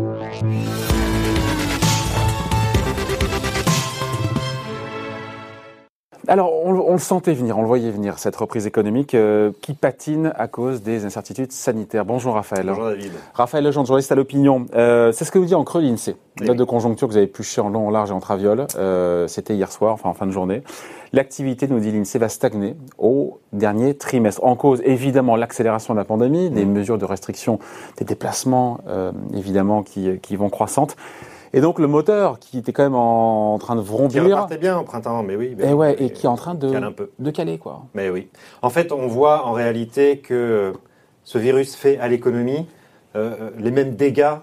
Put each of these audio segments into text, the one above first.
Música Alors, on, le sentait venir, on le voyait venir, cette reprise économique euh, qui patine à cause des incertitudes sanitaires. Bonjour Raphaël. Bonjour David. Raphaël Lejeune, journaliste à l'opinion. Euh, c'est ce que vous dit en creux l'INSEE. Note de conjoncture que vous avez pluché en long, en large et en traviole. Euh, c'était hier soir, enfin en fin de journée. L'activité, nous dit l'INSEE, va stagner au dernier trimestre. En cause, évidemment, l'accélération de la pandémie, des mmh. mesures de restriction des déplacements, évidemment, qui, qui vont croissantes. Et donc le moteur qui était quand même en, train de vrombir. Qui repartait bien au printemps, mais oui. et eh et qui est en train de, de caler quoi. Mais oui. En fait, on voit en réalité que ce virus fait à l'économie euh, les mêmes dégâts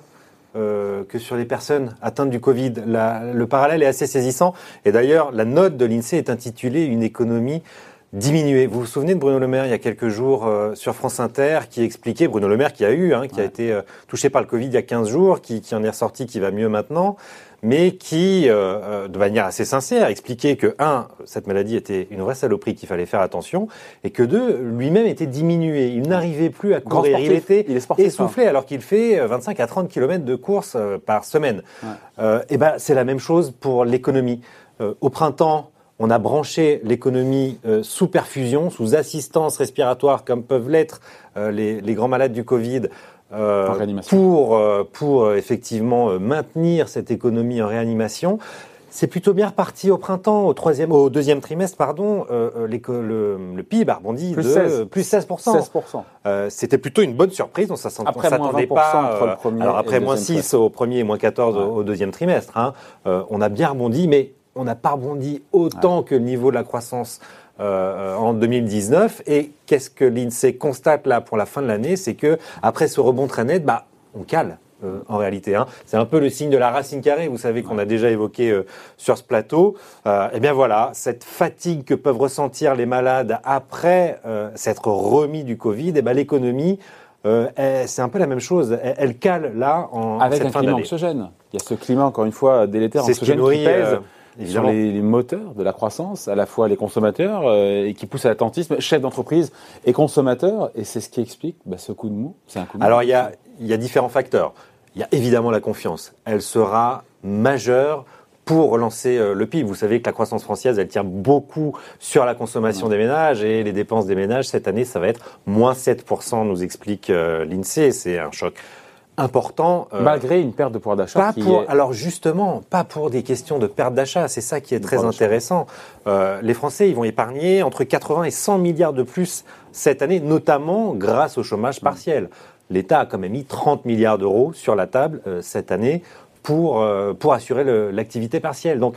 euh, que sur les personnes atteintes du Covid. le parallèle est assez saisissant. Et d'ailleurs, la note de l'INSEE est intitulée Une économie diminuer. Vous vous souvenez de Bruno Le Maire il y a quelques jours euh, sur France Inter qui expliquait, Bruno Le Maire qui a eu, hein, qui a été euh, touché par le Covid il y a 15 jours, qui, qui, en est ressorti, qui va mieux maintenant, mais qui, euh, de manière assez sincère, expliquait que, un, cette maladie était une vraie saloperie qu'il fallait faire attention, et que deux, lui-même était diminué. Il n'arrivait plus à courir. Il était il est essoufflé hein. alors qu'il fait 25 à 30 km de course par semaine. et eh ben, c'est la même chose pour l'économie. au printemps, on a branché l'économie euh, sous perfusion, sous assistance respiratoire, comme peuvent l'être euh, les, grands malades du Covid, euh, pour, pour effectivement maintenir cette économie en réanimation. C'est plutôt bien reparti au printemps, au troisième, au deuxième trimestre, pardon. le, le, PIB a rebondi plus de 16. plus 16 C'était plutôt une bonne surprise. On s'attendait pas. Entre le premier alors après moins 6 au premier et moins 14 au, deuxième trimestre. Hein. on a bien rebondi, mais on n'a pas rebondi autant que le niveau de la croissance euh, en 2019. Et qu'est-ce que l'INSEE constate là pour la fin de l'année? C'est que après ce rebond très net, bah, on cale. Euh, en réalité, hein. c'est un peu le signe de la racine carrée. Vous savez qu'on a déjà évoqué euh, sur ce plateau. eh bien voilà, cette fatigue que peuvent ressentir les malades après s'être remis du Covid, eh ben l'économie c'est un peu la même chose. Elle, cale là en avec cette un climat anxiogène. Il y a ce climat encore une fois délétère anxiogène qui, qui pèse sur les, moteurs de la croissance, à la fois les consommateurs, euh, et qui poussent à l'attentisme, chefs d'entreprise et consommateurs, et c'est ce qui explique bah, ce coup de mou. C'est un coup de Alors il y a, y a différents facteurs. Il y a évidemment la confiance. Elle sera majeure pour relancer euh, le PIB. Vous savez que la croissance française, elle tient beaucoup sur la consommation des ménages et les dépenses des ménages, cette année, ça va être moins 7%, nous explique euh, l'INSEE. C'est un choc important. Euh, Malgré une perte de pouvoir d'achat. Alors justement, pas pour des questions de perte d'achat. C'est ça qui est très intéressant. Euh, les Français, ils vont épargner entre 80 et 100 milliards de plus cette année, notamment grâce au chômage partiel. L'État a quand même mis 30 milliards d'euros sur la table euh, cette année pour, pour assurer l'activité partielle. Donc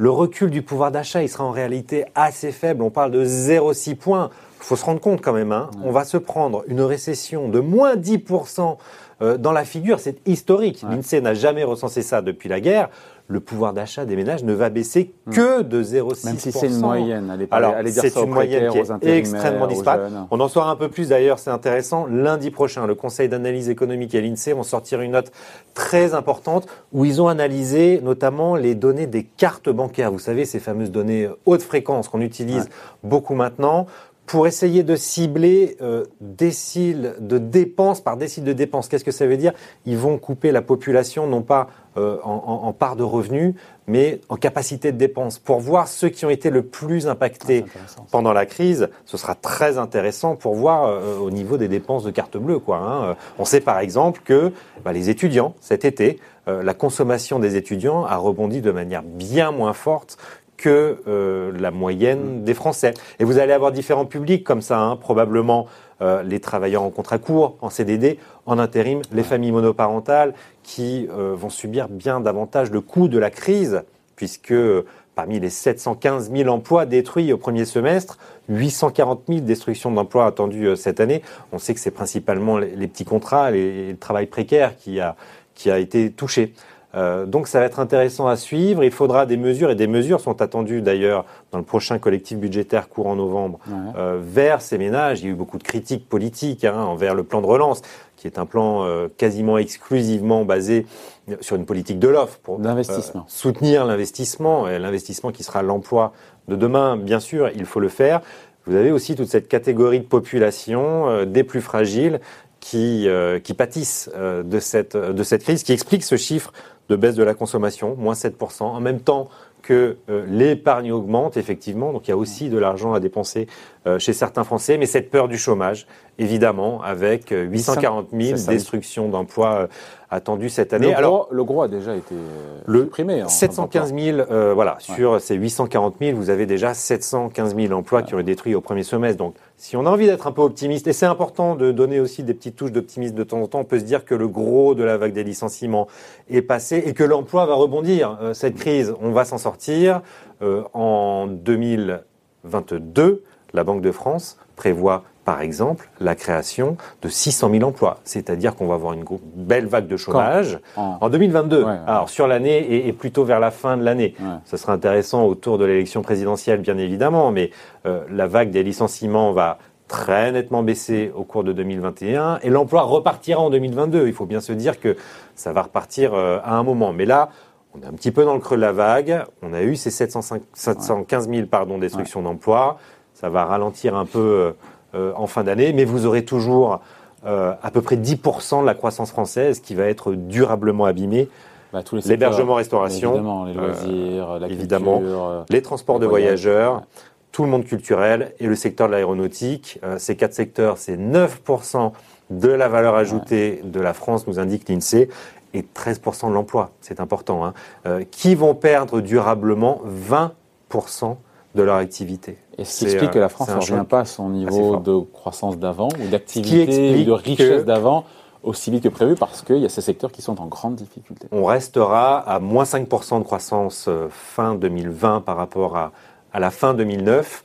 le recul du pouvoir d'achat, il sera en réalité assez faible. On parle de 0,6 points. Il faut se rendre compte quand même, hein. on va se prendre une récession de moins 10% euh, dans la figure. C'est historique. L'INSEE n'a jamais recensé ça depuis la guerre. Le pouvoir d'achat des ménages ne va baisser hmm. que de 0,6%. Même si c'est une moyenne. Allez, Alors, c'est une moyenne qui est extrêmement disparate. On en saura un peu plus d'ailleurs, c'est intéressant. Lundi prochain, le Conseil d'analyse économique et l'INSEE vont sortir une note très importante où ils ont analysé notamment les données des cartes bancaires. Vous savez, ces fameuses données haute fréquence qu'on utilise beaucoup maintenant pour essayer de cibler euh, déciles de dépenses par décile de dépenses. Qu'est-ce que ça veut dire? Ils vont couper la population non pas euh, en, en, part de revenus, mais en capacité de dépenses. Pour voir ceux qui ont été le plus impactés ah, pendant la crise, ce sera très intéressant pour voir euh, au niveau des dépenses de carte bleue. Quoi, hein. On sait par exemple que bah, les étudiants, cet été, euh, la consommation des étudiants a rebondi de manière bien moins forte que euh, la moyenne des Français. Et vous allez avoir différents publics comme ça, hein, probablement euh, les travailleurs en contrat court, en CDD, en intérim, les familles monoparentales qui euh, vont subir bien davantage le coût de la crise, puisque parmi les 715 000 emplois détruits au premier semestre, 840 000 destructions d'emplois attendues cette année. On sait que c'est principalement les, petits contrats, les, le travail précaire qui a, qui a été touché. Euh, donc ça va être intéressant à suivre. Il faudra des mesures, et des mesures sont attendues d'ailleurs dans le prochain collectif budgétaire courant novembre, euh, vers ces ménages. Il y a eu beaucoup de critiques politiques hein, envers le plan de relance, qui est un plan euh, quasiment exclusivement basé sur une politique de l'offre pour soutenir l'investissement, et l'investissement qui sera l'emploi de demain, bien sûr, il faut le faire. Vous avez aussi toute cette catégorie de population des plus fragiles qui, qui pâtissent de, cette, de cette crise, qui explique ce chiffre de baisse de la consommation, moins 7%. En même temps, que euh, l'épargne augmente, effectivement. Donc il y a aussi de l'argent à dépenser euh, chez certains Français. Mais cette peur du chômage, évidemment, avec 840 000 destructions d'emplois attendu cette année. Le, Alors, gros, le gros a déjà été euh, le supprimé. 715 000, euh, voilà, sur ces 840 000, vous avez déjà 715 000 emplois qui ont été détruits au premier semestre. Donc, si on a envie d'être un peu optimiste, et c'est important de donner aussi des petites touches d'optimisme de temps en temps, on peut se dire que le gros de la vague des licenciements est passé et que l'emploi va rebondir. Euh, cette crise, on va s'en sortir. en 2022, la Banque de France prévoit par exemple, la création de 600 000 emplois. C'est-à-dire qu'on va avoir une belle vague de chômage en... 2022. Alors, sur l'année et, plutôt vers la fin de l'année. Ce sera intéressant autour de l'élection présidentielle, bien évidemment, mais euh, la vague des licenciements va très nettement baisser au cours de 2021 et l'emploi repartira en 2022. Il faut bien se dire que ça va repartir euh, à un moment. Mais là, on est un petit peu dans le creux de la vague. On a eu ces 715 000 pardon, destructions d'emplois. Ça va ralentir un peu euh, en fin d'année, mais vous aurez toujours euh, à peu près 10% de la croissance française qui va être durablement abîmée. Bah, L'hébergement, restauration, les loisirs, la évidemment, culture, les transports de voyageurs, tout le monde culturel et le secteur de l'aéronautique. ces quatre secteurs, c'est 9% de la valeur ajoutée de la France, nous indique l'INSEE et 13% de l'emploi, c'est important, hein, qui vont perdre durablement 20% de leur activité. Et ce qui explique que la France ne revient pas à son niveau de croissance d'avant ou d'activité ou de richesse d'avant aussi vite que prévu parce qu'il y a ces secteurs qui sont en grande difficulté. On restera à moins 5% de croissance euh, fin 2020 par rapport à, à la fin 2009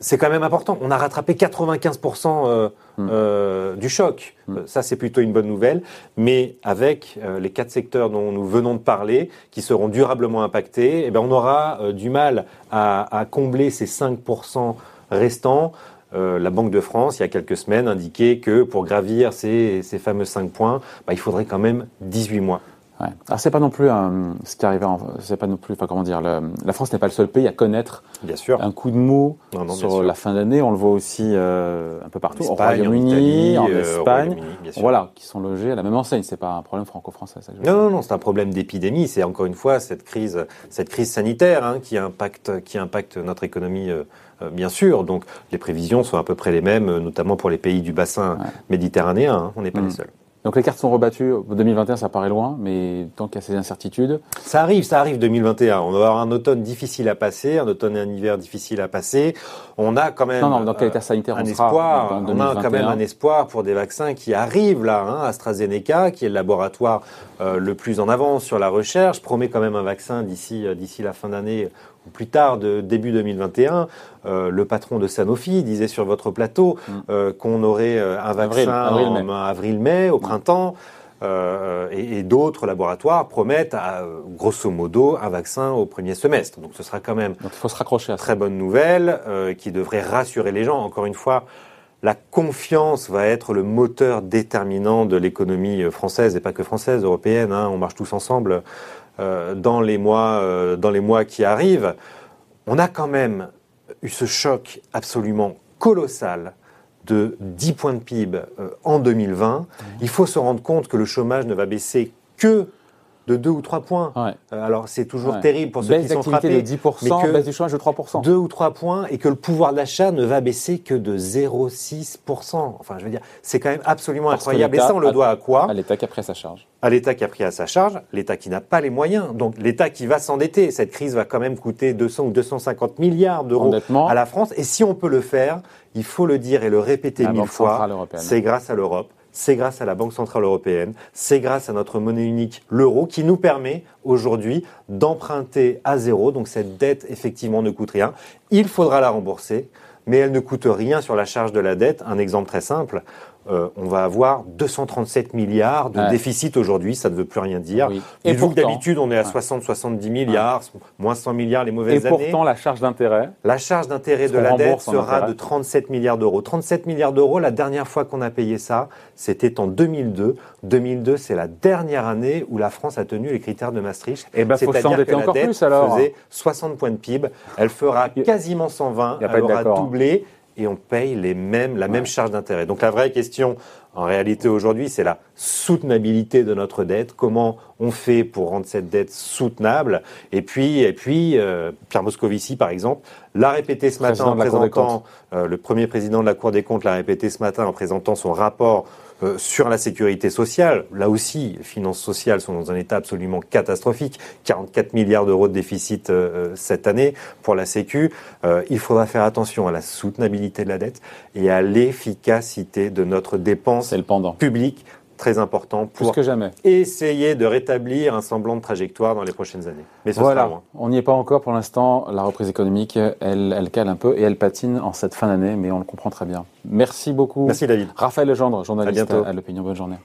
c'est quand même important. On a rattrapé 95% euh, mm. euh, du choc. Mm. Euh, ça, c'est plutôt une bonne nouvelle. Mais avec les quatre secteurs dont nous venons de parler, qui seront durablement impactés, eh bien, on aura du mal à, combler ces 5% restants. la Banque de France, il y a quelques semaines, indiquait que pour gravir ces, fameux 5 points, bah, il faudrait quand même 18 mois. Ouais. Alors c'est pas non plus un, ce qui arrive, c'est pas non plus, enfin comment dire, la France n'est pas le seul pays à connaître bien sûr. un coup de mou sur la fin d'année. On le voit aussi euh, un peu partout, au Royaume-Uni, en, euh, Espagne, voilà, qui sont logés à la même enseigne. C'est pas un problème franco-français. Non, non, non, c'est un problème d'épidémie. C'est encore une fois cette crise, cette crise sanitaire hein, qui impacte, qui impacte notre économie. Euh, bien sûr. Donc les prévisions sont à peu près les mêmes, notamment pour les pays du bassin méditerranéen. Hein. On n'est pas les mm. seuls. Donc les cartes sont rebattues. 2021, ça paraît loin, mais tant qu'il y a ces incertitudes. Ça arrive, ça arrive 2021. On va avoir un automne difficile à passer, un automne et un hiver difficile à passer. On a quand même. Non, non, dans quel état sanitaire un espoir. on a quand même un espoir pour des vaccins qui arrivent là. Hein. AstraZeneca, qui est le laboratoire euh, le plus en avance sur la recherche, promet quand même un vaccin d'ici euh, d'ici la fin d'année plus tard, de début 2021, euh, le patron de Sanofi disait sur votre plateau mm. euh, qu'on aurait euh, un vaccin en avril-mai, au mm. printemps. et, d'autres laboratoires promettent, à, grosso modo, un vaccin au premier semestre. Donc ce sera quand même il faut se raccrocher à très bonne nouvelle qui devrait rassurer les gens. Encore une fois, la confiance va être le moteur déterminant de l'économie française et pas que française, européenne. Hein. on marche tous ensemble euh, dans, les mois, euh, dans les mois qui arrivent, on a quand même eu ce choc absolument colossal de 10 points de PIB euh, en 2020. Il faut se rendre compte que le chômage ne va baisser que de 2 ou 3 points. Euh, alors c'est toujours terrible pour ceux qui sont frappés. de 10%, mais baisse du chômage de 3%. 2 ou 3 points et que le pouvoir d'achat ne va baisser que de 0,6%. Enfin, je veux dire, c'est quand même absolument incroyable. Et ça, on le doit à quoi À l'État qui a pris à sa charge. À l'État qui a pris à sa charge, l'État qui n'a pas les moyens. Donc l'État qui va s'endetter. Cette crise va quand même coûter 200 ou 250 milliards d'euros à la France. Et si on peut le faire, il faut le dire et le répéter mille fois, c'est grâce à l'Europe c'est grâce à la Banque Centrale Européenne, c'est grâce à notre monnaie unique, l'euro, qui nous permet aujourd'hui d'emprunter à zéro. Donc cette dette, effectivement, ne coûte rien. Il faudra la rembourser, mais elle ne coûte rien sur la charge de la dette. Un exemple très simple, euh, on va avoir 237 milliards de déficit aujourd'hui, ça ne veut plus rien dire. Et vous d'habitude, on est à 60-70 milliards, moins 100 milliards les mauvaises années. Et pourtant, la charge d'intérêt La charge d'intérêt de la dette sera de 37 milliards d'euros. 37 milliards d'euros, la dernière fois qu'on a payé ça, c'était en 2002. 2002, c'est la dernière année où la France a tenu les critères de Maastricht. Et eh ben, faut C'est-à-dire que la dette faisait 60 points de PIB. Elle fera quasiment 120, elle aura doublé et on paye les mêmes, la même charge d'intérêt. Donc la vraie question, en réalité aujourd'hui, c'est la soutenabilité de notre dette. Comment on fait pour rendre cette dette soutenable? Et puis, et puis euh, Pierre Moscovici, par exemple, l'a répété ce matin en présentant, euh, le premier président de la Cour des comptes l'a répété ce matin en présentant son rapport euh, sur la sécurité sociale, là aussi, les finances sociales sont dans un état absolument catastrophique. 44 milliards d'euros de déficit euh, euh, cette année pour la Sécu. il faudra faire attention à la soutenabilité de la dette et à l'efficacité de notre dépense publique très important pour que jamais. essayer de rétablir un semblant de trajectoire dans les prochaines années. Mais ce voilà, sera on n'y est pas encore pour l'instant. La reprise économique, elle, elle cale un peu et elle patine en cette fin d'année, mais on le comprend très bien. Merci beaucoup. Merci David. Raphaël Legendre, journaliste à, à l'Opinion. Bonne journée.